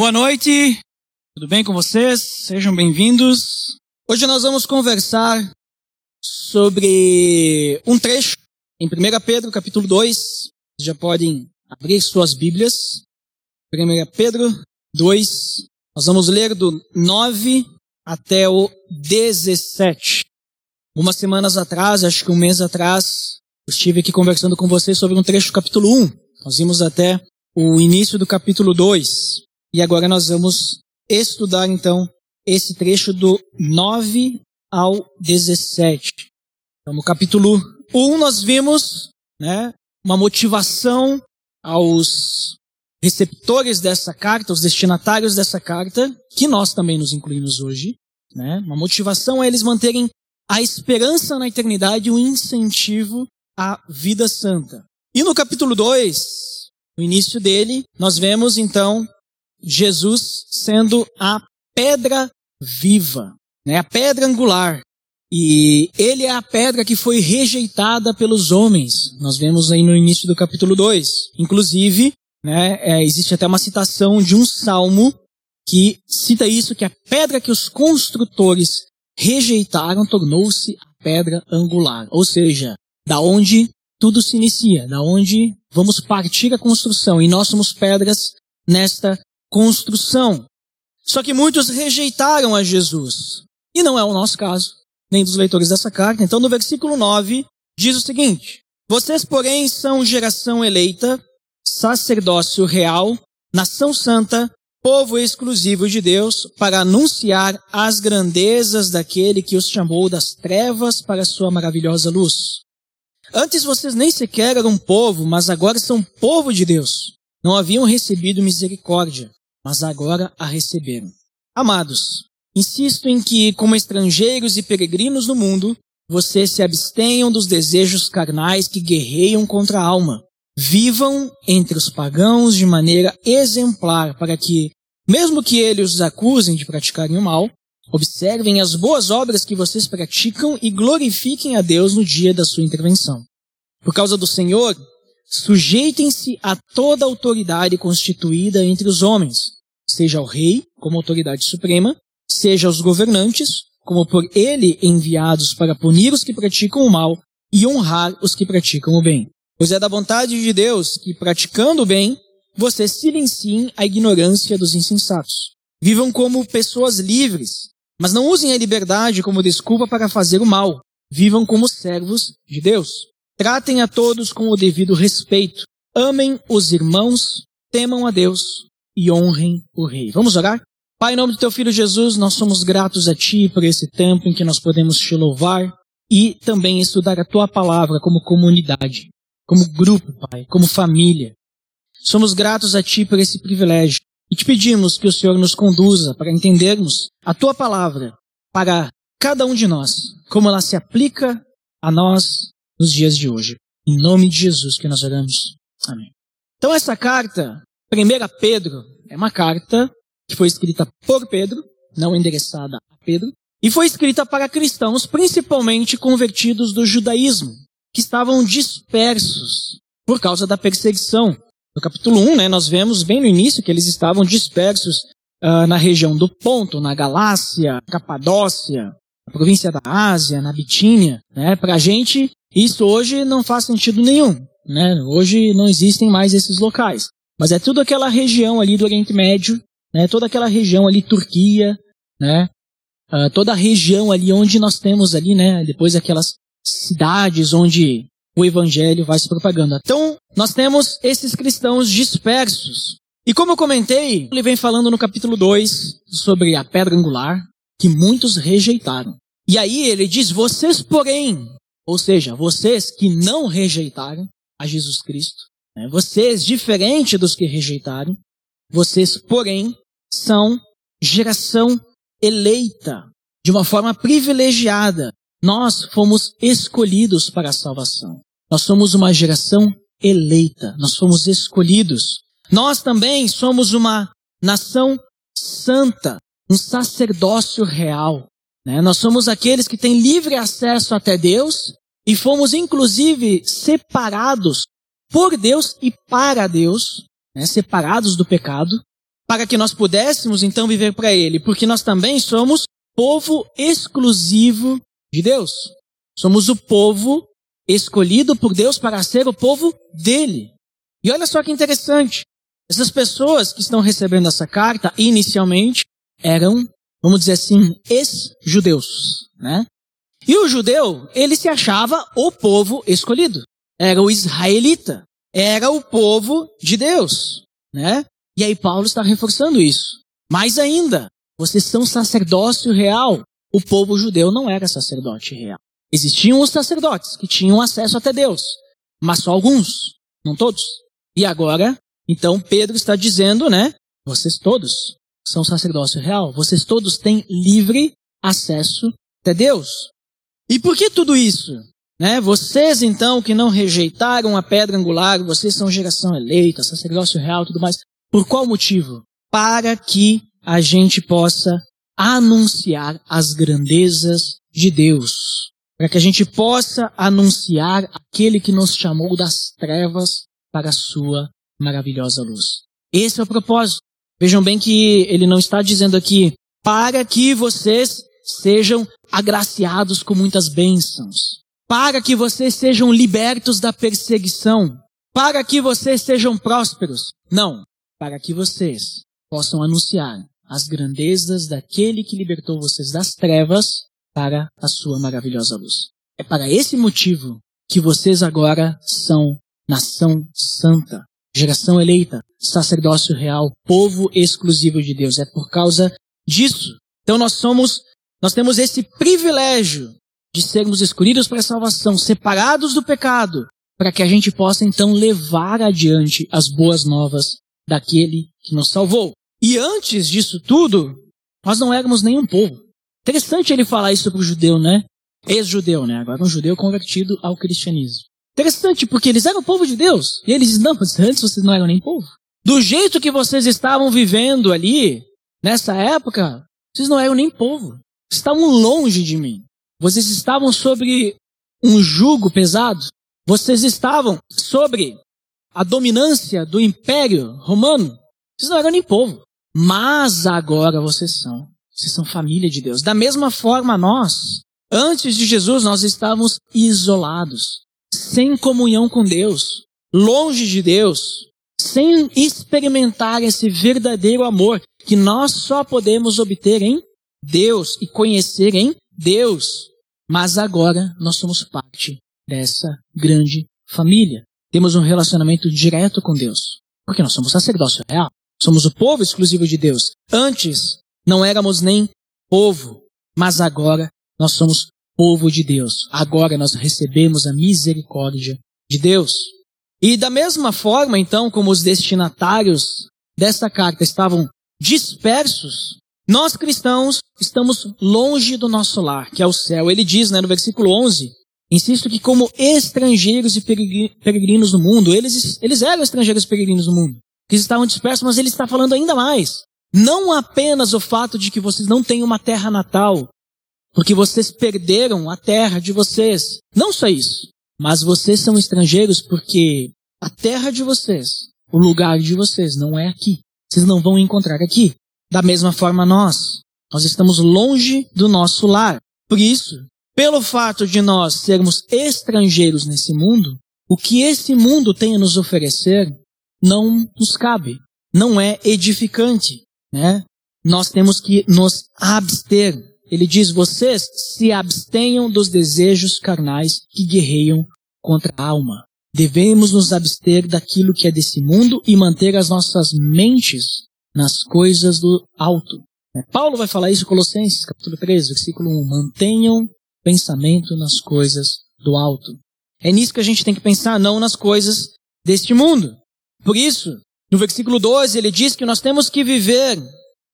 Boa noite, tudo bem com vocês? Sejam bem-vindos. Hoje nós vamos conversar sobre um trecho em 1 Pedro, capítulo 2. Vocês já podem abrir suas Bíblias. 1 Pedro 2. Nós vamos ler do 9 até o 17. Umas semanas atrás, acho que um mês atrás, eu estive aqui conversando com vocês sobre um trecho do capítulo 1. Nós vimos até o início do capítulo 2. E agora nós vamos estudar então esse trecho do 9 ao 17. Então, no capítulo 1 nós vimos né, uma motivação aos receptores dessa carta, os destinatários dessa carta, que nós também nos incluímos hoje. Né? Uma motivação a eles manterem a esperança na eternidade e um incentivo à vida santa. E no capítulo 2, no início dele, nós vemos então Jesus sendo a pedra viva, né? a pedra angular. E ele é a pedra que foi rejeitada pelos homens. Nós vemos aí no início do capítulo 2. Inclusive, né, é, existe até uma citação de um salmo que cita isso, que a pedra que os construtores rejeitaram tornou-se a pedra angular. Ou seja, da onde tudo se inicia, da onde vamos partir a construção. E nós somos pedras nesta construção. Só que muitos rejeitaram a Jesus. E não é o nosso caso, nem dos leitores dessa carta. Então, no versículo 9, diz o seguinte: Vocês, porém, são geração eleita, sacerdócio real, nação santa, povo exclusivo de Deus, para anunciar as grandezas daquele que os chamou das trevas para a sua maravilhosa luz. Antes vocês nem sequer eram povo, mas agora são povo de Deus. Não haviam recebido misericórdia, mas agora a receberam. Amados, insisto em que, como estrangeiros e peregrinos no mundo, vocês se abstenham dos desejos carnais que guerreiam contra a alma. Vivam entre os pagãos de maneira exemplar, para que, mesmo que eles os acusem de praticarem o mal, observem as boas obras que vocês praticam e glorifiquem a Deus no dia da sua intervenção. Por causa do Senhor, Sujeitem-se a toda autoridade constituída entre os homens, seja o rei, como autoridade suprema, seja os governantes, como por ele enviados para punir os que praticam o mal e honrar os que praticam o bem. Pois é da vontade de Deus que, praticando o bem, vocês silenciem a ignorância dos insensatos. Vivam como pessoas livres, mas não usem a liberdade como desculpa para fazer o mal. Vivam como servos de Deus. Tratem a todos com o devido respeito. Amem os irmãos, temam a Deus e honrem o Rei. Vamos orar? Pai, em nome do Teu Filho Jesus, nós somos gratos a Ti por esse tempo em que nós podemos Te louvar e também estudar a Tua palavra como comunidade, como grupo, Pai, como família. Somos gratos a Ti por esse privilégio e te pedimos que o Senhor nos conduza para entendermos a Tua palavra para cada um de nós, como ela se aplica a nós nos dias de hoje. Em nome de Jesus que nós oramos. Amém. Então essa carta, 1 Pedro, é uma carta que foi escrita por Pedro, não endereçada a Pedro, e foi escrita para cristãos, principalmente convertidos do judaísmo, que estavam dispersos por causa da perseguição. No capítulo 1, né, nós vemos bem no início que eles estavam dispersos uh, na região do Ponto, na Galácia, Capadócia, na província da Ásia, na Bitínia. Né? Para a gente, isso hoje não faz sentido nenhum, né? Hoje não existem mais esses locais. Mas é tudo aquela região ali do Oriente Médio, né? Toda aquela região ali, Turquia, né? Uh, toda a região ali onde nós temos ali, né? Depois aquelas cidades onde o evangelho vai se propagando. Então, nós temos esses cristãos dispersos. E como eu comentei, ele vem falando no capítulo 2 sobre a pedra angular, que muitos rejeitaram. E aí ele diz: Vocês, porém, ou seja, vocês que não rejeitaram a Jesus Cristo, vocês, diferente dos que rejeitaram, vocês, porém, são geração eleita, de uma forma privilegiada. Nós fomos escolhidos para a salvação. Nós somos uma geração eleita, nós fomos escolhidos. Nós também somos uma nação santa, um sacerdócio real. Né? Nós somos aqueles que têm livre acesso até Deus e fomos inclusive separados por Deus e para Deus, né? separados do pecado, para que nós pudéssemos então viver para Ele, porque nós também somos povo exclusivo de Deus. Somos o povo escolhido por Deus para ser o povo dele. E olha só que interessante. Essas pessoas que estão recebendo essa carta, inicialmente, eram, vamos dizer assim, ex-judeus, né? E o judeu, ele se achava o povo escolhido. Era o israelita. Era o povo de Deus, né? E aí Paulo está reforçando isso. Mais ainda, vocês são sacerdócio real. O povo judeu não era sacerdote real. Existiam os sacerdotes que tinham acesso até Deus, mas só alguns, não todos. E agora, então Pedro está dizendo, né? Vocês todos são sacerdócio real. Vocês todos têm livre acesso até Deus. E por que tudo isso? Né? Vocês então que não rejeitaram a pedra angular, vocês são geração eleita, sacerdócio real, tudo mais. Por qual motivo? Para que a gente possa anunciar as grandezas de Deus. Para que a gente possa anunciar aquele que nos chamou das trevas para a sua maravilhosa luz. Esse é o propósito. Vejam bem que ele não está dizendo aqui para que vocês sejam agraciados com muitas bênçãos, para que vocês sejam libertos da perseguição, para que vocês sejam prósperos. Não, para que vocês possam anunciar as grandezas daquele que libertou vocês das trevas para a sua maravilhosa luz. É para esse motivo que vocês agora são nação santa, geração eleita, sacerdócio real, povo exclusivo de Deus. É por causa disso. Então nós somos, nós temos esse privilégio de sermos escolhidos para a salvação, separados do pecado, para que a gente possa então levar adiante as boas novas daquele que nos salvou. E antes disso tudo, nós não éramos nenhum povo. Interessante ele falar isso para o judeu, né? Ex-judeu, né? Agora um judeu convertido ao cristianismo. Interessante, porque eles eram povo de Deus. E eles dizem, não, mas antes vocês não eram nem povo. Do jeito que vocês estavam vivendo ali, nessa época, vocês não eram nem povo. Estavam longe de mim. Vocês estavam sobre um jugo pesado. Vocês estavam sobre a dominância do império romano, vocês não eram nem povo. Mas agora vocês são. Vocês são família de Deus. Da mesma forma, nós, antes de Jesus, nós estávamos isolados, sem comunhão com Deus, longe de Deus, sem experimentar esse verdadeiro amor que nós só podemos obter em Deus e conhecer em Deus. Mas agora nós somos parte dessa grande família temos um relacionamento direto com Deus. Porque nós somos sacerdócio real. Somos o povo exclusivo de Deus. Antes, não éramos nem povo, mas agora nós somos povo de Deus. Agora nós recebemos a misericórdia de Deus. E da mesma forma, então, como os destinatários desta carta estavam dispersos, nós cristãos estamos longe do nosso lar, que é o céu. Ele diz, né, no versículo 11, Insisto que como estrangeiros e peregrinos no mundo, eles, eles eram estrangeiros e peregrinos no mundo, que estavam dispersos, mas ele está falando ainda mais. Não apenas o fato de que vocês não têm uma terra natal, porque vocês perderam a terra de vocês. Não só isso, mas vocês são estrangeiros porque a terra de vocês, o lugar de vocês não é aqui. Vocês não vão encontrar aqui. Da mesma forma nós, nós estamos longe do nosso lar. Por isso, pelo fato de nós sermos estrangeiros nesse mundo, o que esse mundo tem a nos oferecer não nos cabe, não é edificante, né? Nós temos que nos abster. Ele diz: vocês se abstenham dos desejos carnais que guerreiam contra a alma. Devemos nos abster daquilo que é desse mundo e manter as nossas mentes nas coisas do alto. Paulo vai falar isso em Colossenses, capítulo 3, versículo 1. Mantenham pensamento nas coisas do alto. É nisso que a gente tem que pensar, não nas coisas deste mundo. Por isso, no versículo 12, ele diz que nós temos que viver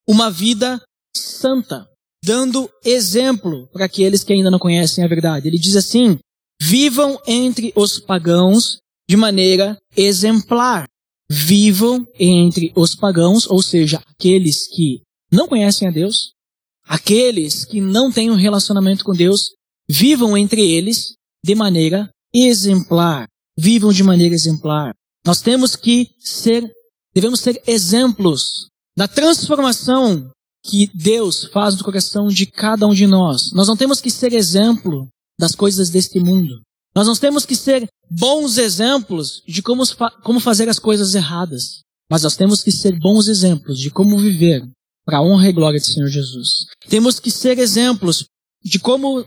uma vida santa, dando exemplo para aqueles que ainda não conhecem a verdade. Ele diz assim: vivam entre os pagãos de maneira exemplar. Vivam entre os pagãos, ou seja, aqueles que não conhecem a Deus, aqueles que não têm um relacionamento com Deus, vivam entre eles de maneira exemplar. Vivam de maneira exemplar. Nós temos que ser, devemos ser exemplos da transformação que Deus faz no coração de cada um de nós. Nós não temos que ser exemplo das coisas deste mundo. Nós não temos que ser bons exemplos de como, como fazer as coisas erradas. Mas nós temos que ser bons exemplos de como viver para a honra e glória do Senhor Jesus. Temos que ser exemplos de como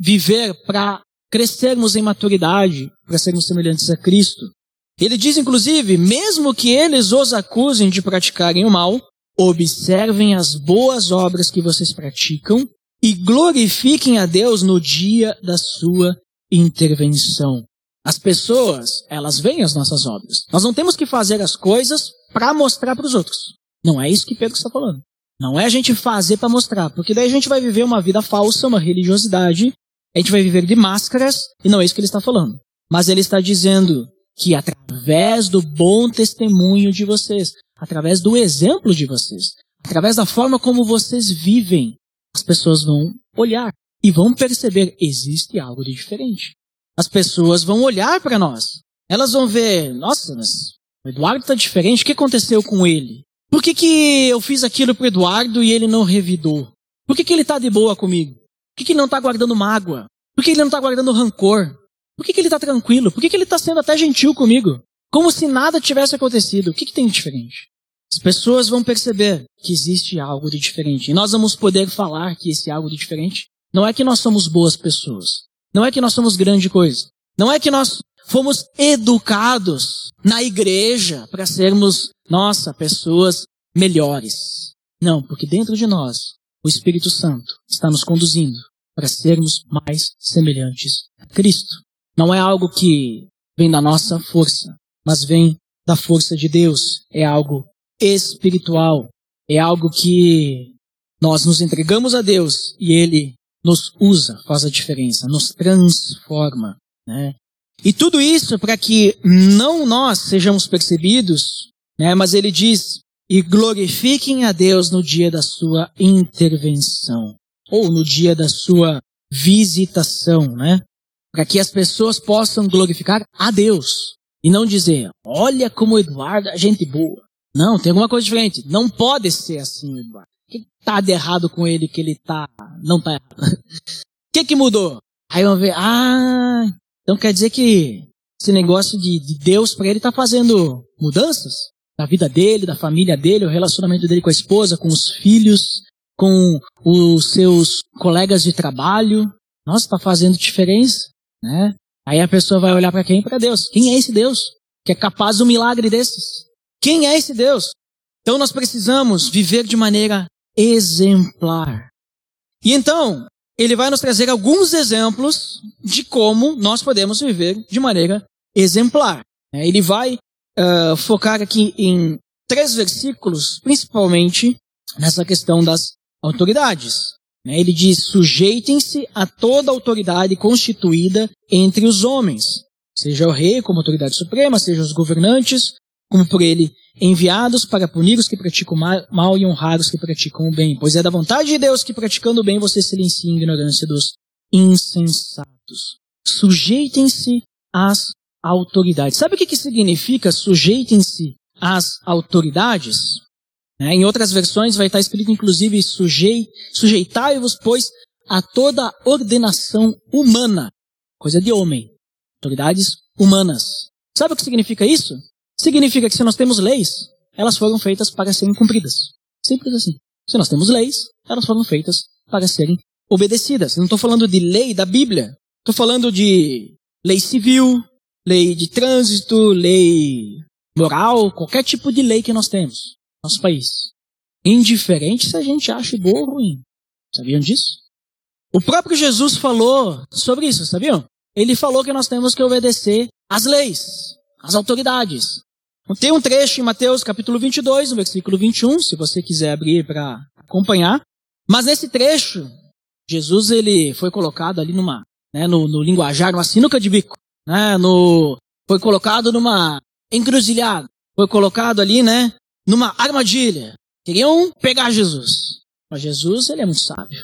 viver para crescermos em maturidade, para sermos semelhantes a Cristo. Ele diz, inclusive, mesmo que eles os acusem de praticarem o mal, observem as boas obras que vocês praticam e glorifiquem a Deus no dia da sua intervenção. As pessoas, elas veem as nossas obras. Nós não temos que fazer as coisas para mostrar para os outros. Não é isso que Pedro está falando. Não é a gente fazer para mostrar, porque daí a gente vai viver uma vida falsa, uma religiosidade, a gente vai viver de máscaras, e não é isso que ele está falando. Mas ele está dizendo que através do bom testemunho de vocês, através do exemplo de vocês, através da forma como vocês vivem, as pessoas vão olhar e vão perceber existe algo de diferente. As pessoas vão olhar para nós. Elas vão ver, nossa, mas o Eduardo está diferente, o que aconteceu com ele? Por que, que eu fiz aquilo para Eduardo e ele não revidou? Por que, que ele está de boa comigo? Por que, que ele não está guardando mágoa? Por que ele não está guardando rancor? Por que, que ele está tranquilo? Por que, que ele está sendo até gentil comigo? Como se nada tivesse acontecido. O que, que tem de diferente? As pessoas vão perceber que existe algo de diferente. E nós vamos poder falar que esse algo de diferente não é que nós somos boas pessoas. Não é que nós somos grande coisa. Não é que nós fomos educados na igreja para sermos, nossa, pessoas melhores. Não, porque dentro de nós, o Espírito Santo está nos conduzindo para sermos mais semelhantes a Cristo. Não é algo que vem da nossa força, mas vem da força de Deus. É algo espiritual. É algo que nós nos entregamos a Deus e Ele nos usa, faz a diferença, nos transforma. Né? E tudo isso para que não nós sejamos percebidos, né, mas ele diz, e glorifiquem a Deus no dia da sua intervenção, ou no dia da sua visitação, né? Para que as pessoas possam glorificar a Deus. E não dizer, olha como o Eduardo é gente boa. Não, tem alguma coisa diferente. Não pode ser assim, Eduardo que tá de errado com ele que ele tá, não tá errado? O que que mudou? Aí vamos ver, ah, então quer dizer que esse negócio de, de Deus para ele tá fazendo mudanças na vida dele, da família dele, o relacionamento dele com a esposa, com os filhos, com os seus colegas de trabalho. Nossa, tá fazendo diferença, né? Aí a pessoa vai olhar para quem? Para Deus. Quem é esse Deus que é capaz de um milagre desses? Quem é esse Deus? Então nós precisamos viver de maneira exemplar. E então, ele vai nos trazer alguns exemplos de como nós podemos viver de maneira exemplar. É, ele vai uh, focar aqui em três versículos, principalmente nessa questão das autoridades. É, ele diz: sujeitem-se a toda autoridade constituída entre os homens, seja o rei como autoridade suprema, seja os governantes, como por ele enviados para punir os que praticam mal e honrar os que praticam o bem. Pois é da vontade de Deus que praticando o bem você silencia a ignorância dos insensatos. Sujeitem-se às autoridades. Sabe o que, que significa sujeitem-se às autoridades? É, em outras versões vai estar escrito inclusive sujei, sujeitai-vos, pois, a toda ordenação humana. Coisa de homem. Autoridades humanas. Sabe o que significa isso? Significa que se nós temos leis, elas foram feitas para serem cumpridas. Simples assim. Se nós temos leis, elas foram feitas para serem obedecidas. Não estou falando de lei da Bíblia. Estou falando de lei civil, lei de trânsito, lei moral, qualquer tipo de lei que nós temos no nosso país. Indiferente se a gente acha boa ou ruim. Sabiam disso? O próprio Jesus falou sobre isso, sabiam? Ele falou que nós temos que obedecer às leis, às autoridades. Tem um trecho em Mateus capítulo 22, no versículo 21, se você quiser abrir para acompanhar. Mas nesse trecho, Jesus ele foi colocado ali numa, né, no, no linguajar, numa sinuca de bico, né, no, foi colocado numa encruzilhada, foi colocado ali, né, numa armadilha. Queriam pegar Jesus. Mas Jesus, ele é muito sábio.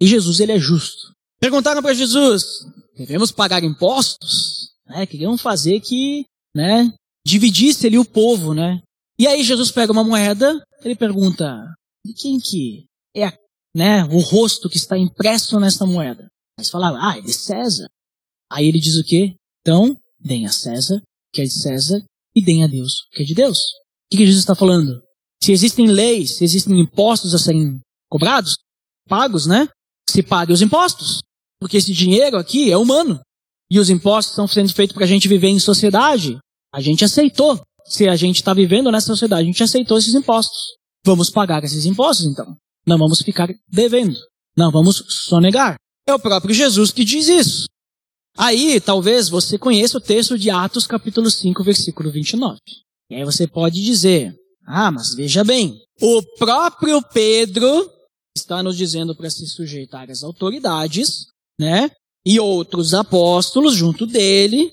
E Jesus, ele é justo. Perguntaram para Jesus, devemos pagar impostos? Né, queriam fazer que, né, dividisse ali o povo, né? E aí Jesus pega uma moeda, ele pergunta, de quem que é né, o rosto que está impresso nessa moeda? Mas falaram, ah, é de César. Aí ele diz o quê? Então, deem a César, que é de César, e deem a Deus, que é de Deus. O que, que Jesus está falando? Se existem leis, se existem impostos a serem cobrados, pagos, né? Se pague os impostos. Porque esse dinheiro aqui é humano. E os impostos estão sendo feitos para a gente viver em sociedade. A gente aceitou. Se a gente está vivendo nessa sociedade, a gente aceitou esses impostos. Vamos pagar esses impostos, então. Não vamos ficar devendo. Não vamos sonegar. É o próprio Jesus que diz isso. Aí, talvez você conheça o texto de Atos, capítulo 5, versículo 29. E aí você pode dizer, ah, mas veja bem, o próprio Pedro está nos dizendo para se sujeitar às autoridades, né? E outros apóstolos junto dele,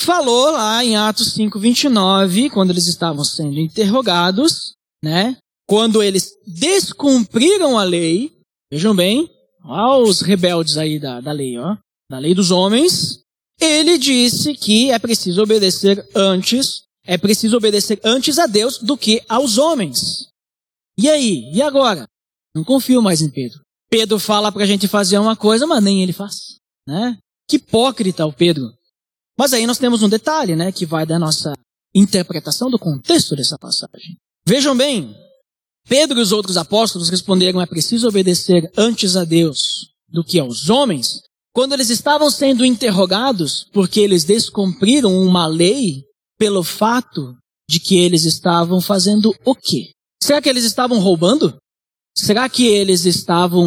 falou lá em Atos 5, 29, quando eles estavam sendo interrogados, né? Quando eles descumpriram a lei, vejam bem, Olha os rebeldes aí da, da lei, ó. Da lei dos homens. Ele disse que é preciso obedecer antes, é preciso obedecer antes a Deus do que aos homens. E aí? E agora? Não confio mais em Pedro. Pedro fala pra gente fazer uma coisa, mas nem ele faz, né? Que hipócrita o Pedro. Mas aí nós temos um detalhe, né, que vai da nossa interpretação do contexto dessa passagem. Vejam bem, Pedro e os outros apóstolos responderam: é preciso obedecer antes a Deus do que aos homens, quando eles estavam sendo interrogados porque eles descumpriram uma lei pelo fato de que eles estavam fazendo o quê? Será que eles estavam roubando? Será que eles estavam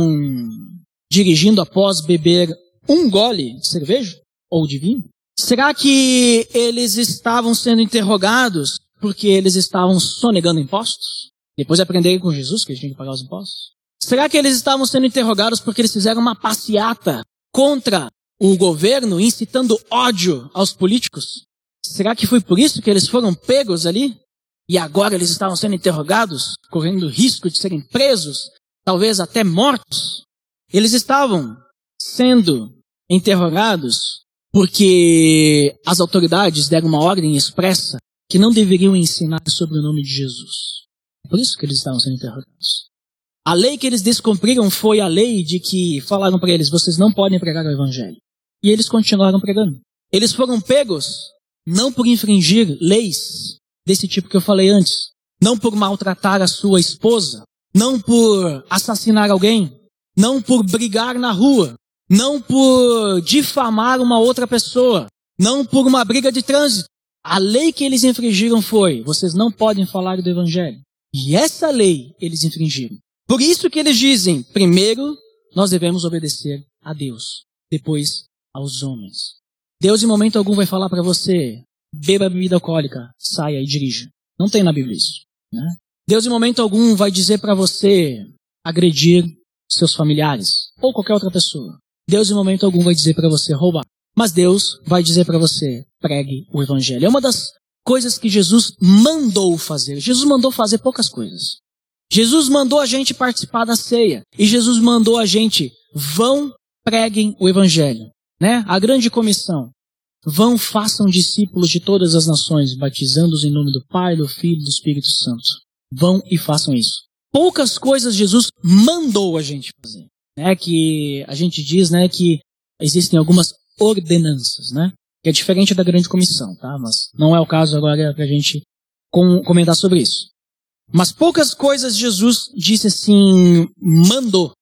dirigindo após beber um gole de cerveja ou de vinho? Será que eles estavam sendo interrogados porque eles estavam sonegando impostos? Depois de aprenderem com Jesus que eles tinham que pagar os impostos? Será que eles estavam sendo interrogados porque eles fizeram uma passeata contra o governo, incitando ódio aos políticos? Será que foi por isso que eles foram pegos ali? E agora eles estavam sendo interrogados, correndo risco de serem presos, talvez até mortos? Eles estavam sendo interrogados porque as autoridades deram uma ordem expressa que não deveriam ensinar sobre o nome de Jesus. Por isso que eles estavam sendo interrogados. A lei que eles descumpriram foi a lei de que falaram para eles: vocês não podem pregar o evangelho. E eles continuaram pregando. Eles foram pegos não por infringir leis desse tipo que eu falei antes, não por maltratar a sua esposa, não por assassinar alguém, não por brigar na rua, não por difamar uma outra pessoa, não por uma briga de trânsito. A lei que eles infringiram foi: vocês não podem falar do evangelho. E essa lei eles infringiram. Por isso que eles dizem, primeiro nós devemos obedecer a Deus, depois aos homens. Deus em momento algum vai falar para você, beba bebida alcoólica, saia e dirija. Não tem na Bíblia isso. Né? Deus em momento algum vai dizer para você agredir seus familiares ou qualquer outra pessoa. Deus em momento algum vai dizer para você roubar. Mas Deus vai dizer para você pregue o evangelho. É uma das coisas que Jesus mandou fazer. Jesus mandou fazer poucas coisas. Jesus mandou a gente participar da ceia. E Jesus mandou a gente, vão, preguem o evangelho. Né? A grande comissão. Vão, façam discípulos de todas as nações, batizando-os em nome do Pai, do Filho e do Espírito Santo. Vão e façam isso. Poucas coisas Jesus mandou a gente fazer. Né? Que a gente diz né, que existem algumas ordenanças, né? que é diferente da grande comissão, tá? Mas não é o caso agora para a gente com, comentar sobre isso. Mas poucas coisas Jesus disse assim, mandou,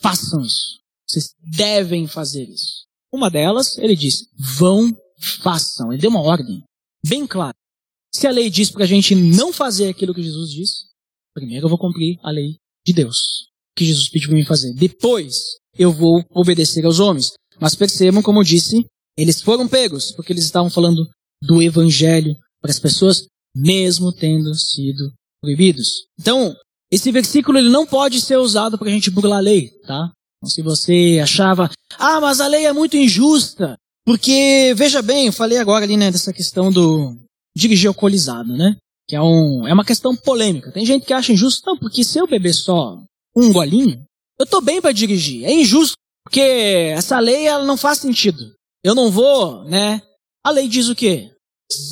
façam isso. Vocês devem fazer isso. Uma delas, ele disse, vão, façam. Ele deu uma ordem, bem clara. Se a lei diz para a gente não fazer aquilo que Jesus disse, primeiro eu vou cumprir a lei de Deus, que Jesus pediu para mim fazer. Depois eu vou obedecer aos homens. Mas percebam, como eu disse, eles foram pegos porque eles estavam falando do evangelho para as pessoas, mesmo tendo sido proibidos. Então, esse versículo ele não pode ser usado para a gente burlar a lei, tá? Então, se você achava, ah, mas a lei é muito injusta, porque, veja bem, eu falei agora ali, né, dessa questão do dirigir alcoolizado, né? Que é, um, é uma questão polêmica. Tem gente que acha injusto, não, porque se eu beber só um golinho, eu tô bem para dirigir. É injusto, porque essa lei ela não faz sentido. Eu não vou, né? A lei diz o quê?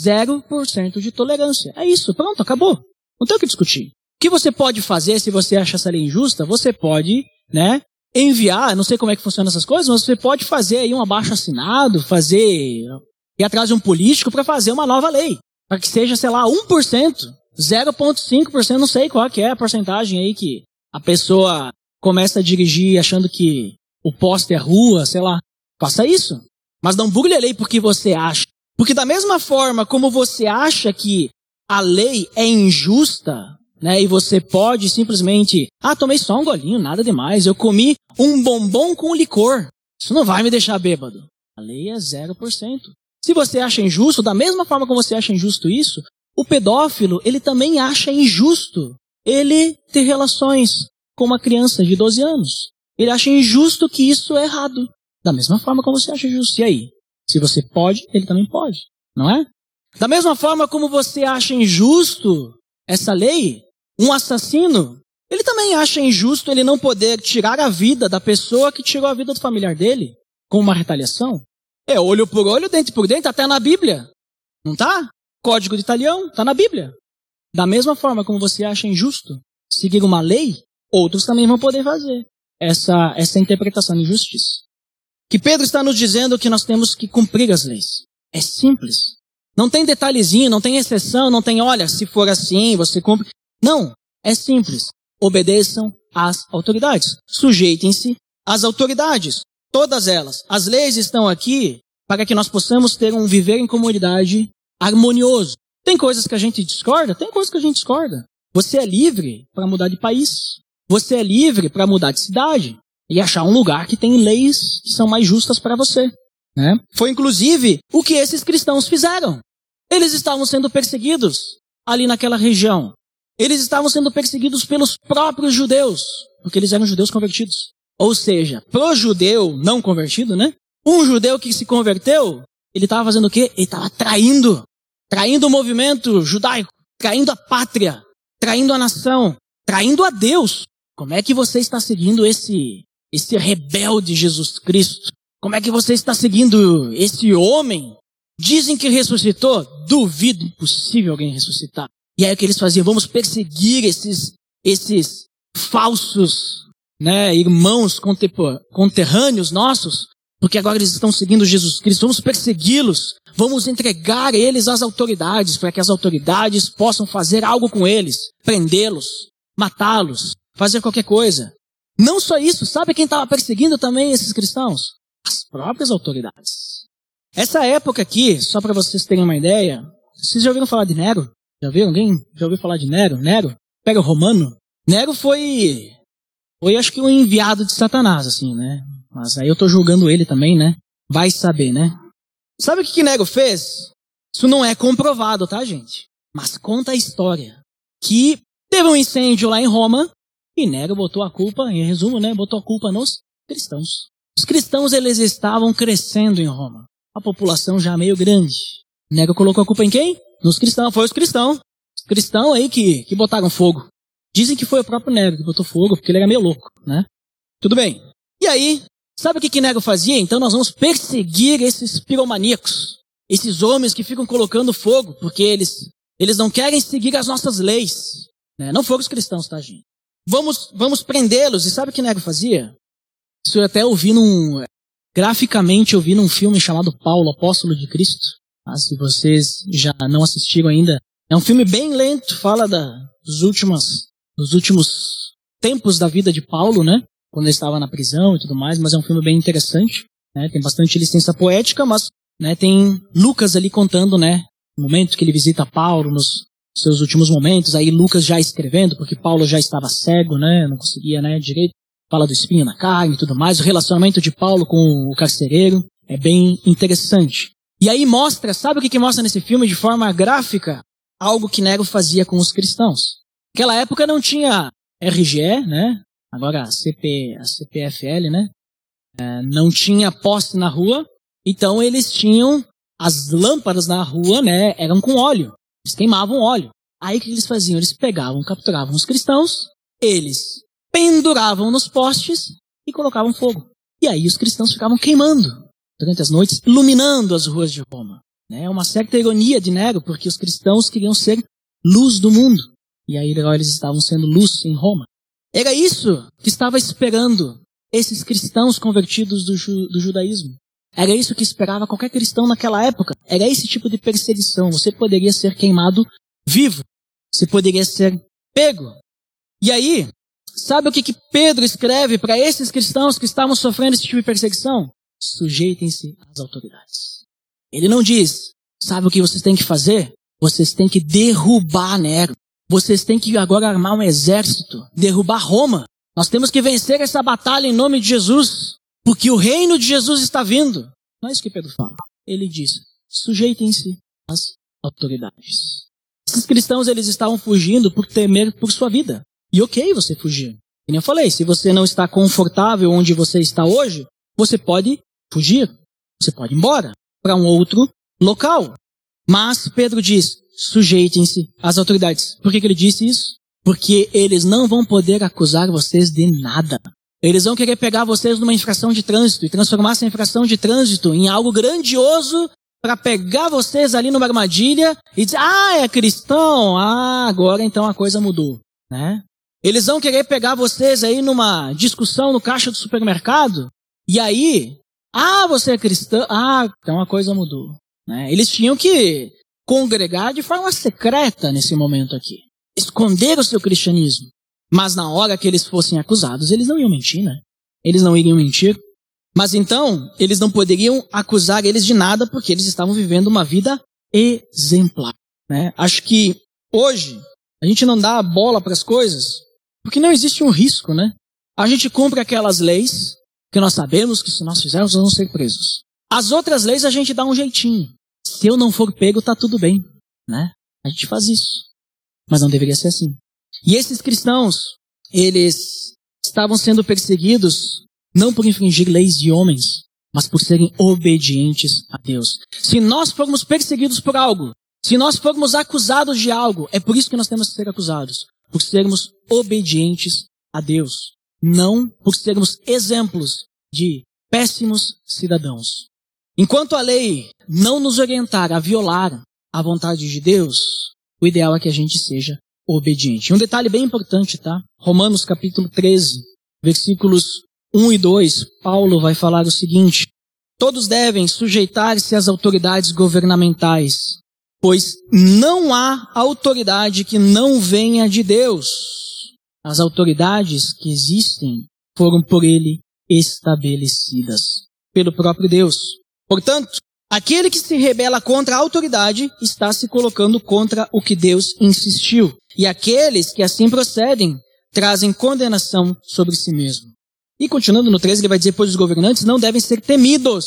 0% de tolerância. É isso, pronto, acabou. Não tem o que discutir. O que você pode fazer se você acha essa lei injusta? Você pode, né, enviar, não sei como é que funcionam essas coisas, mas você pode fazer aí um abaixo assinado, fazer ir atrás de um político para fazer uma nova lei, para que seja, sei lá, 1%, 0.5%, não sei qual que é a porcentagem aí que a pessoa começa a dirigir achando que o poste é rua, sei lá. Faça isso. Mas não bugle a lei porque você acha. Porque da mesma forma como você acha que a lei é injusta, né, e você pode simplesmente, ah, tomei só um golinho, nada demais, eu comi um bombom com licor. Isso não vai me deixar bêbado. A lei é 0%. Se você acha injusto, da mesma forma como você acha injusto isso, o pedófilo, ele também acha injusto ele ter relações com uma criança de 12 anos. Ele acha injusto que isso é errado. Da mesma forma como você acha justo. E aí? Se você pode, ele também pode. Não é? Da mesma forma como você acha injusto essa lei, um assassino, ele também acha injusto ele não poder tirar a vida da pessoa que tirou a vida do familiar dele com uma retaliação. É olho por olho, dente por dente, até na Bíblia. Não tá? Código de Italião, tá na Bíblia. Da mesma forma como você acha injusto seguir uma lei, outros também vão poder fazer essa, essa interpretação de justiça. Que Pedro está nos dizendo que nós temos que cumprir as leis. É simples. Não tem detalhezinho, não tem exceção, não tem, olha, se for assim, você cumpre. Não. É simples. Obedeçam às autoridades. Sujeitem-se às autoridades. Todas elas. As leis estão aqui para que nós possamos ter um viver em comunidade harmonioso. Tem coisas que a gente discorda? Tem coisas que a gente discorda. Você é livre para mudar de país. Você é livre para mudar de cidade e achar um lugar que tem leis que são mais justas para você. Né? Foi inclusive o que esses cristãos fizeram. Eles estavam sendo perseguidos ali naquela região. Eles estavam sendo perseguidos pelos próprios judeus, porque eles eram judeus convertidos. Ou seja, pro judeu não convertido, né? Um judeu que se converteu, ele estava fazendo o quê? Ele estava traindo. Traindo o movimento judaico, traindo a pátria, traindo a nação, traindo a Deus. Como é que você está seguindo esse, esse rebelde Jesus Cristo? Como é que você está seguindo esse homem? Dizem que ressuscitou? Duvido, impossível alguém ressuscitar. E aí o que eles faziam? Vamos perseguir esses, esses falsos né, irmãos conterrâneos nossos, porque agora eles estão seguindo Jesus Cristo, vamos persegui-los, vamos entregar eles às autoridades, para que as autoridades possam fazer algo com eles, prendê-los, matá-los, fazer qualquer coisa. Não só isso, sabe quem estava perseguindo também esses cristãos? As próprias autoridades. Essa época aqui, só para vocês terem uma ideia, vocês já ouviram falar de Nero? Já viu alguém? Já ouviu falar de Nero? Nero? Pega o romano? Nero foi foi acho que um enviado de Satanás, assim, né? Mas aí eu tô julgando ele também, né? Vai saber, né? Sabe o que, que Nego fez? Isso não é comprovado, tá, gente? Mas conta a história. Que teve um incêndio lá em Roma e Nero botou a culpa, em resumo, né? Botou a culpa nos cristãos. Os cristãos, eles estavam crescendo em Roma. A população já meio grande. Nero colocou a culpa em quem? Nos cristãos. Foi os cristãos. Os cristãos aí que, que botaram fogo. Dizem que foi o próprio Nero que botou fogo, porque ele era meio louco, né? Tudo bem. E aí, sabe o que, que Nero fazia? Então nós vamos perseguir esses piromaníacos, esses homens que ficam colocando fogo, porque eles, eles não querem seguir as nossas leis. Né? Não foram os cristãos, tá, gente? Vamos, vamos prendê-los. E sabe o que Nero fazia? Isso eu até ouvi num. Graficamente eu vi num filme chamado Paulo, Apóstolo de Cristo. Ah, se vocês já não assistiram ainda. É um filme bem lento, fala da, dos últimas nos últimos tempos da vida de Paulo, né? Quando ele estava na prisão e tudo mais, mas é um filme bem interessante, né? Tem bastante licença poética, mas né, tem Lucas ali contando, né? O momento que ele visita Paulo nos seus últimos momentos, aí Lucas já escrevendo, porque Paulo já estava cego, né? Não conseguia, né, direito. Fala do espinho na carne e tudo mais. O relacionamento de Paulo com o carcereiro é bem interessante. E aí mostra, sabe o que, que mostra nesse filme de forma gráfica? Algo que Nero fazia com os cristãos. Naquela época não tinha RGE, né? Agora a, CP, a CPFL, né? É, não tinha poste na rua, então eles tinham as lâmpadas na rua, né? Eram com óleo. Eles queimavam óleo. Aí o que eles faziam? Eles pegavam, capturavam os cristãos, eles penduravam nos postes e colocavam fogo. E aí os cristãos ficavam queimando durante as noites, iluminando as ruas de Roma. É uma certa ironia de Nero, porque os cristãos queriam ser luz do mundo. E aí eles estavam sendo luz em Roma. Era isso que estava esperando esses cristãos convertidos do, ju do judaísmo. Era isso que esperava qualquer cristão naquela época. Era esse tipo de perseguição. Você poderia ser queimado vivo. Você poderia ser pego. E aí, sabe o que, que Pedro escreve para esses cristãos que estavam sofrendo esse tipo de perseguição? Sujeitem-se às autoridades. Ele não diz, sabe o que vocês têm que fazer? Vocês têm que derrubar Nero. Vocês têm que agora armar um exército, derrubar Roma. Nós temos que vencer essa batalha em nome de Jesus, porque o reino de Jesus está vindo. Não é isso que Pedro fala. Ele diz: sujeitem-se às autoridades. Esses cristãos eles estavam fugindo por temer por sua vida. E ok você fugir. Como eu falei, se você não está confortável onde você está hoje, você pode fugir. Você pode ir embora para um outro local. Mas Pedro diz: sujeitem-se às autoridades. Por que, que ele disse isso? Porque eles não vão poder acusar vocês de nada. Eles vão querer pegar vocês numa infração de trânsito e transformar essa infração de trânsito em algo grandioso para pegar vocês ali numa armadilha e dizer, ah, é cristão, ah, agora então a coisa mudou, né? Eles vão querer pegar vocês aí numa discussão no caixa do supermercado e aí, ah, você é cristão, ah, então a coisa mudou, né? Eles tinham que congregar de forma secreta nesse momento aqui. Esconder o seu cristianismo. Mas na hora que eles fossem acusados, eles não iam mentir, né? Eles não iriam mentir. Mas então, eles não poderiam acusar eles de nada porque eles estavam vivendo uma vida exemplar. Né? Acho que hoje a gente não dá bola para as coisas porque não existe um risco, né? A gente cumpre aquelas leis que nós sabemos que se nós fizermos vamos ser presos. As outras leis a gente dá um jeitinho. Se eu não for pego, tá tudo bem, né? A gente faz isso. Mas não deveria ser assim. E esses cristãos, eles estavam sendo perseguidos não por infringir leis de homens, mas por serem obedientes a Deus. Se nós formos perseguidos por algo, se nós formos acusados de algo, é por isso que nós temos que ser acusados, por sermos obedientes a Deus, não por sermos exemplos de péssimos cidadãos. Enquanto a lei não nos orientar a violar a vontade de Deus, o ideal é que a gente seja obediente. Um detalhe bem importante, tá? Romanos capítulo 13, versículos 1 e 2, Paulo vai falar o seguinte: Todos devem sujeitar-se às autoridades governamentais, pois não há autoridade que não venha de Deus. As autoridades que existem foram por ele estabelecidas pelo próprio Deus. Portanto, aquele que se rebela contra a autoridade está se colocando contra o que Deus insistiu. E aqueles que assim procedem trazem condenação sobre si mesmo. E continuando no 13, ele vai dizer: Pois os governantes não devem ser temidos,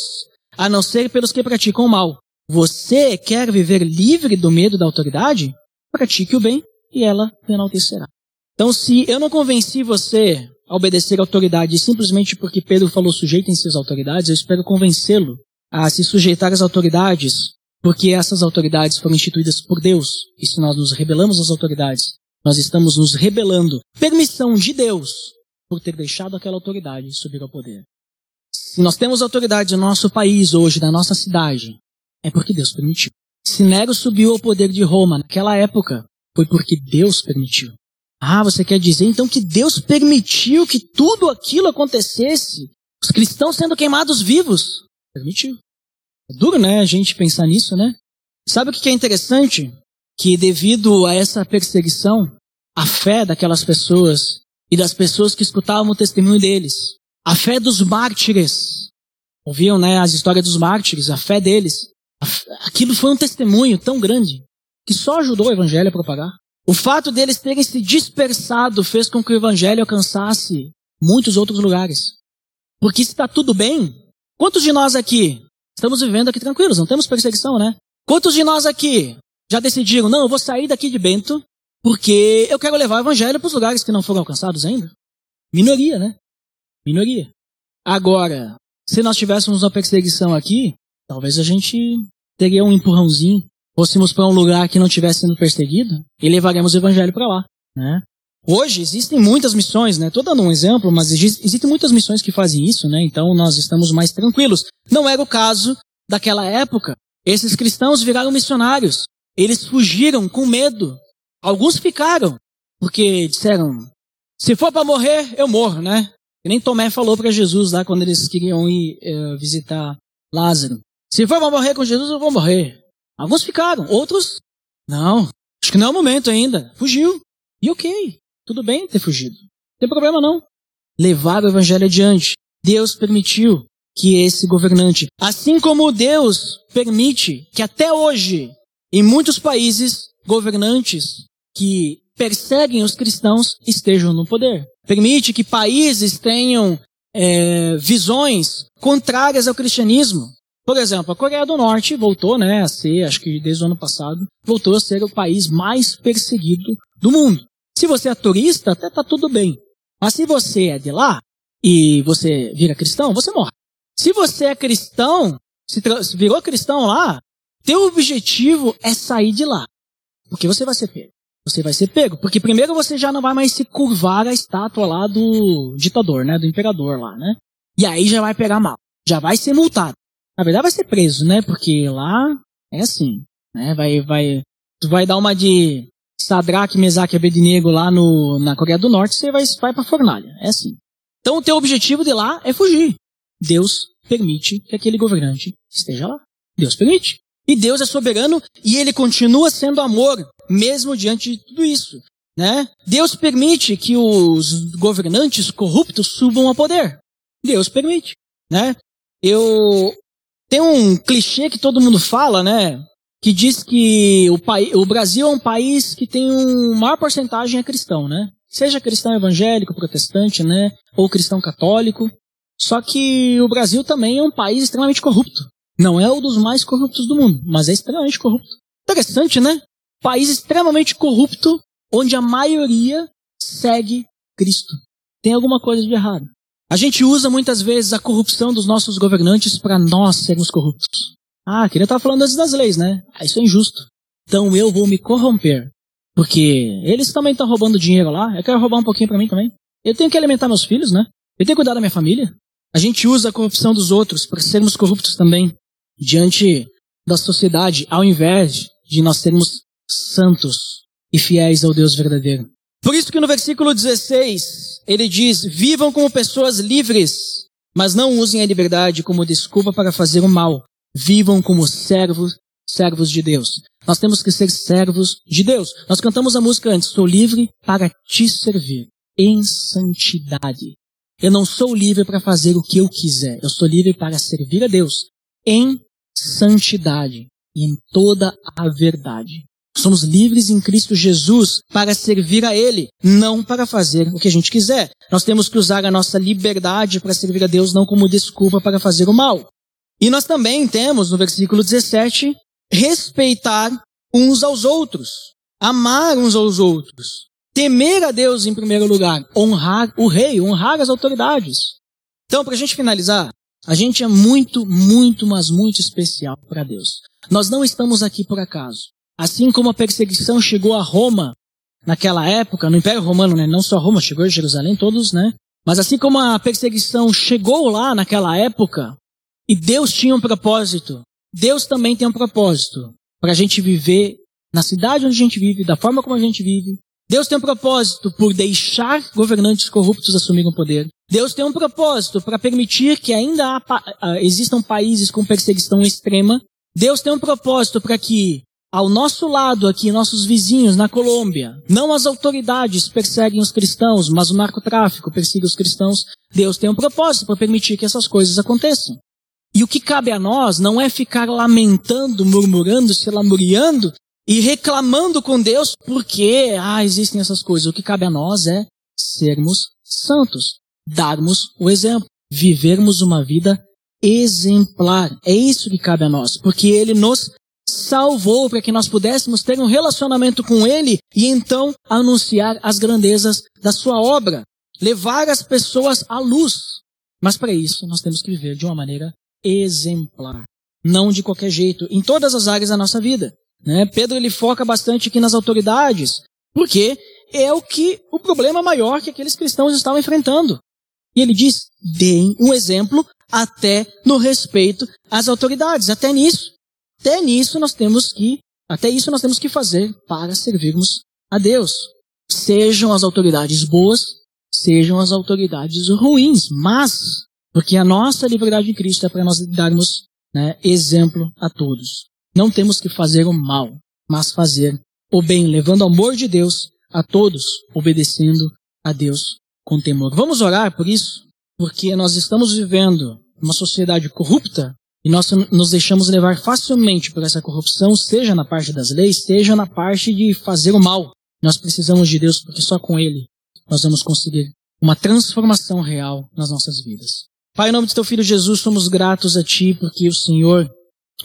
a não ser pelos que praticam o mal. Você quer viver livre do medo da autoridade? Pratique o bem e ela enaltecerá. Então, se eu não convenci você a obedecer a autoridade simplesmente porque Pedro falou sujeitem-se às autoridades, eu espero convencê-lo a se sujeitar às autoridades, porque essas autoridades foram instituídas por Deus. E se nós nos rebelamos às autoridades, nós estamos nos rebelando. Permissão de Deus por ter deixado aquela autoridade subir ao poder. Se nós temos autoridade no nosso país hoje, na nossa cidade, é porque Deus permitiu. Se Nero subiu ao poder de Roma naquela época, foi porque Deus permitiu. Ah, você quer dizer então que Deus permitiu que tudo aquilo acontecesse? Os cristãos sendo queimados vivos? Permitiu. É duro, né, a gente pensar nisso, né? Sabe o que é interessante? Que devido a essa perseguição, a fé daquelas pessoas e das pessoas que escutavam o testemunho deles, a fé dos mártires, ouviam, né, as histórias dos mártires, a fé deles, aquilo foi um testemunho tão grande que só ajudou o evangelho a propagar. O fato deles terem se dispersado fez com que o evangelho alcançasse muitos outros lugares. Porque se está tudo bem, Quantos de nós aqui estamos vivendo aqui tranquilos? Não temos perseguição, né? Quantos de nós aqui já decidiram, não, eu vou sair daqui de Bento porque eu quero levar o evangelho para os lugares que não foram alcançados ainda? Minoria, né? Minoria. Agora, se nós tivéssemos uma perseguição aqui, talvez a gente teria um empurrãozinho, fôssemos para um lugar que não estivesse sendo perseguido e levaremos o evangelho para lá, né? Hoje existem muitas missões, né? Estou dando um exemplo, mas existem muitas missões que fazem isso, né? Então nós estamos mais tranquilos. Não era o caso daquela época. Esses cristãos viraram missionários. Eles fugiram com medo. Alguns ficaram, Porque disseram, se for para morrer, eu morro, né? Nem Tomé falou para Jesus lá quando eles queriam ir uh, visitar Lázaro. Se for para morrer com Jesus, eu vou morrer. Alguns ficaram, outros, não. Acho que não é o momento ainda. Fugiu. E ok, tudo bem ter fugido. Não tem problema não. Levar o evangelho adiante. Deus permitiu que esse governante, assim como Deus permite que até hoje, em muitos países, governantes que perseguem os cristãos estejam no poder. Permite que países tenham é, visões contrárias ao cristianismo. Por exemplo, a Coreia do Norte voltou né, a ser, acho que desde o ano passado, voltou a ser o país mais perseguido do mundo. Se você é turista, até tá tudo bem. Mas se você é de lá e você vira cristão, você morre. Se você é cristão, se virou cristão lá, teu objetivo é sair de lá. Porque você vai ser pego. Você vai ser pego. Porque primeiro você já não vai mais se curvar a estátua lá do ditador, né? Do imperador lá, né? E aí já vai pegar mal. Já vai ser multado. Na verdade vai ser preso, né? Porque lá é assim, né? Vai, vai, tu vai dar uma de Sadraque, Mesaque e Abednego lá no, na Coreia do Norte, você vai, vai pra fornalha. É assim. Então o teu objetivo de lá é fugir. Deus permite que aquele governante esteja lá. Deus permite. E Deus é soberano e ele continua sendo amor, mesmo diante de tudo isso. Né? Deus permite que os governantes corruptos subam ao poder. Deus permite. Né? Eu tem um clichê que todo mundo fala, né? Que diz que o, o Brasil é um país que tem uma maior porcentagem é cristão, né? Seja cristão evangélico, protestante, né? Ou cristão católico. Só que o Brasil também é um país extremamente corrupto. Não é um dos mais corruptos do mundo, mas é extremamente corrupto. Interessante, né? País extremamente corrupto, onde a maioria segue Cristo. Tem alguma coisa de errado. A gente usa muitas vezes a corrupção dos nossos governantes para nós sermos corruptos. Ah, queria estar falando antes das leis, né? Ah, isso é injusto. Então eu vou me corromper. Porque eles também estão roubando dinheiro lá. Eu quero roubar um pouquinho para mim também. Eu tenho que alimentar meus filhos, né? Eu tenho que cuidar da minha família. A gente usa a corrupção dos outros para sermos corruptos também diante da sociedade, ao invés de nós sermos santos e fiéis ao Deus verdadeiro. Por isso que no versículo 16 ele diz: Vivam como pessoas livres, mas não usem a liberdade como desculpa para fazer o mal. Vivam como servos, servos de Deus. Nós temos que ser servos de Deus. Nós cantamos a música antes: Sou livre para te servir em santidade. Eu não sou livre para fazer o que eu quiser. Eu sou livre para servir a Deus em santidade e em toda a verdade. Somos livres em Cristo Jesus para servir a Ele, não para fazer o que a gente quiser. Nós temos que usar a nossa liberdade para servir a Deus, não como desculpa para fazer o mal. E nós também temos, no versículo 17, respeitar uns aos outros, amar uns aos outros, temer a Deus em primeiro lugar, honrar o rei, honrar as autoridades. Então, para a gente finalizar, a gente é muito, muito, mas muito especial para Deus. Nós não estamos aqui por acaso. Assim como a perseguição chegou a Roma naquela época, no Império Romano, né? Não só Roma, chegou a Jerusalém, todos, né? Mas assim como a perseguição chegou lá naquela época, e Deus tinha um propósito, Deus também tem um propósito para a gente viver na cidade onde a gente vive, da forma como a gente vive, Deus tem um propósito por deixar governantes corruptos assumirem o poder. Deus tem um propósito para permitir que ainda há, existam países com perseguição extrema. Deus tem um propósito para que ao nosso lado aqui, nossos vizinhos na Colômbia, não as autoridades perseguem os cristãos, mas o narcotráfico persegue os cristãos. Deus tem um propósito para permitir que essas coisas aconteçam. E o que cabe a nós não é ficar lamentando, murmurando, se lamuriando e reclamando com Deus porque, ah, existem essas coisas. O que cabe a nós é sermos santos, darmos o exemplo, vivermos uma vida exemplar. É isso que cabe a nós, porque Ele nos salvou para que nós pudéssemos ter um relacionamento com Ele e então anunciar as grandezas da Sua obra, levar as pessoas à luz. Mas para isso nós temos que viver de uma maneira exemplar, não de qualquer jeito, em todas as áreas da nossa vida. Né? Pedro ele foca bastante aqui nas autoridades, porque é o que o problema maior que aqueles cristãos estavam enfrentando. E ele diz: deem um exemplo até no respeito às autoridades. Até nisso, até nisso nós temos que, até isso nós temos que fazer para servirmos a Deus. Sejam as autoridades boas, sejam as autoridades ruins, mas porque a nossa liberdade em Cristo é para nós darmos né, exemplo a todos. Não temos que fazer o mal, mas fazer o bem, levando o amor de Deus a todos, obedecendo a Deus com temor. Vamos orar por isso, porque nós estamos vivendo uma sociedade corrupta e nós nos deixamos levar facilmente por essa corrupção, seja na parte das leis, seja na parte de fazer o mal. Nós precisamos de Deus porque só com Ele nós vamos conseguir uma transformação real nas nossas vidas. Pai, em nome de Teu Filho Jesus, somos gratos a Ti porque o Senhor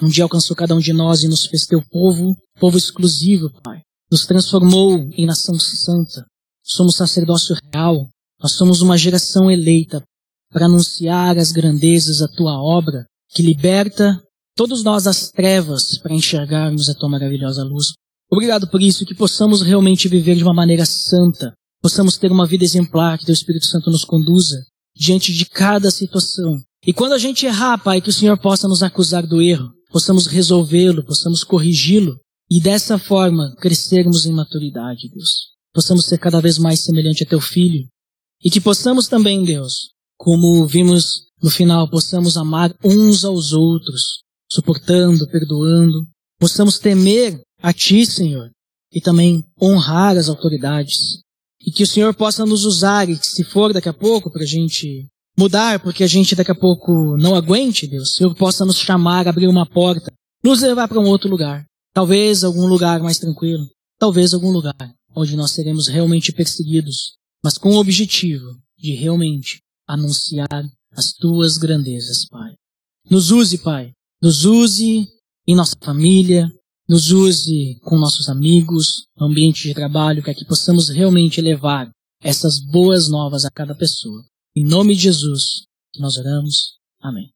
um dia alcançou cada um de nós e nos fez Teu povo, povo exclusivo, Pai. Nos transformou em nação santa. Somos sacerdócio real. Nós somos uma geração eleita para anunciar as grandezas da Tua obra que liberta todos nós das trevas para enxergarmos a Tua maravilhosa luz. Obrigado por isso, que possamos realmente viver de uma maneira santa, possamos ter uma vida exemplar, que Teu Espírito Santo nos conduza diante de cada situação. E quando a gente errar, Pai, que o Senhor possa nos acusar do erro, possamos resolvê-lo, possamos corrigi-lo e dessa forma crescermos em maturidade, Deus. Possamos ser cada vez mais semelhante a Teu Filho e que possamos também, Deus, como vimos no final, possamos amar uns aos outros, suportando, perdoando, possamos temer a Ti, Senhor, e também honrar as autoridades. E que o Senhor possa nos usar, e que se for daqui a pouco para a gente mudar, porque a gente daqui a pouco não aguente, Deus, o Senhor possa nos chamar, abrir uma porta, nos levar para um outro lugar. Talvez algum lugar mais tranquilo, talvez algum lugar onde nós seremos realmente perseguidos, mas com o objetivo de realmente anunciar as tuas grandezas, Pai. Nos use, Pai. Nos use em nossa família, nos use com nossos amigos, no ambiente de trabalho, para que possamos realmente levar essas boas novas a cada pessoa. Em nome de Jesus, nós oramos. Amém.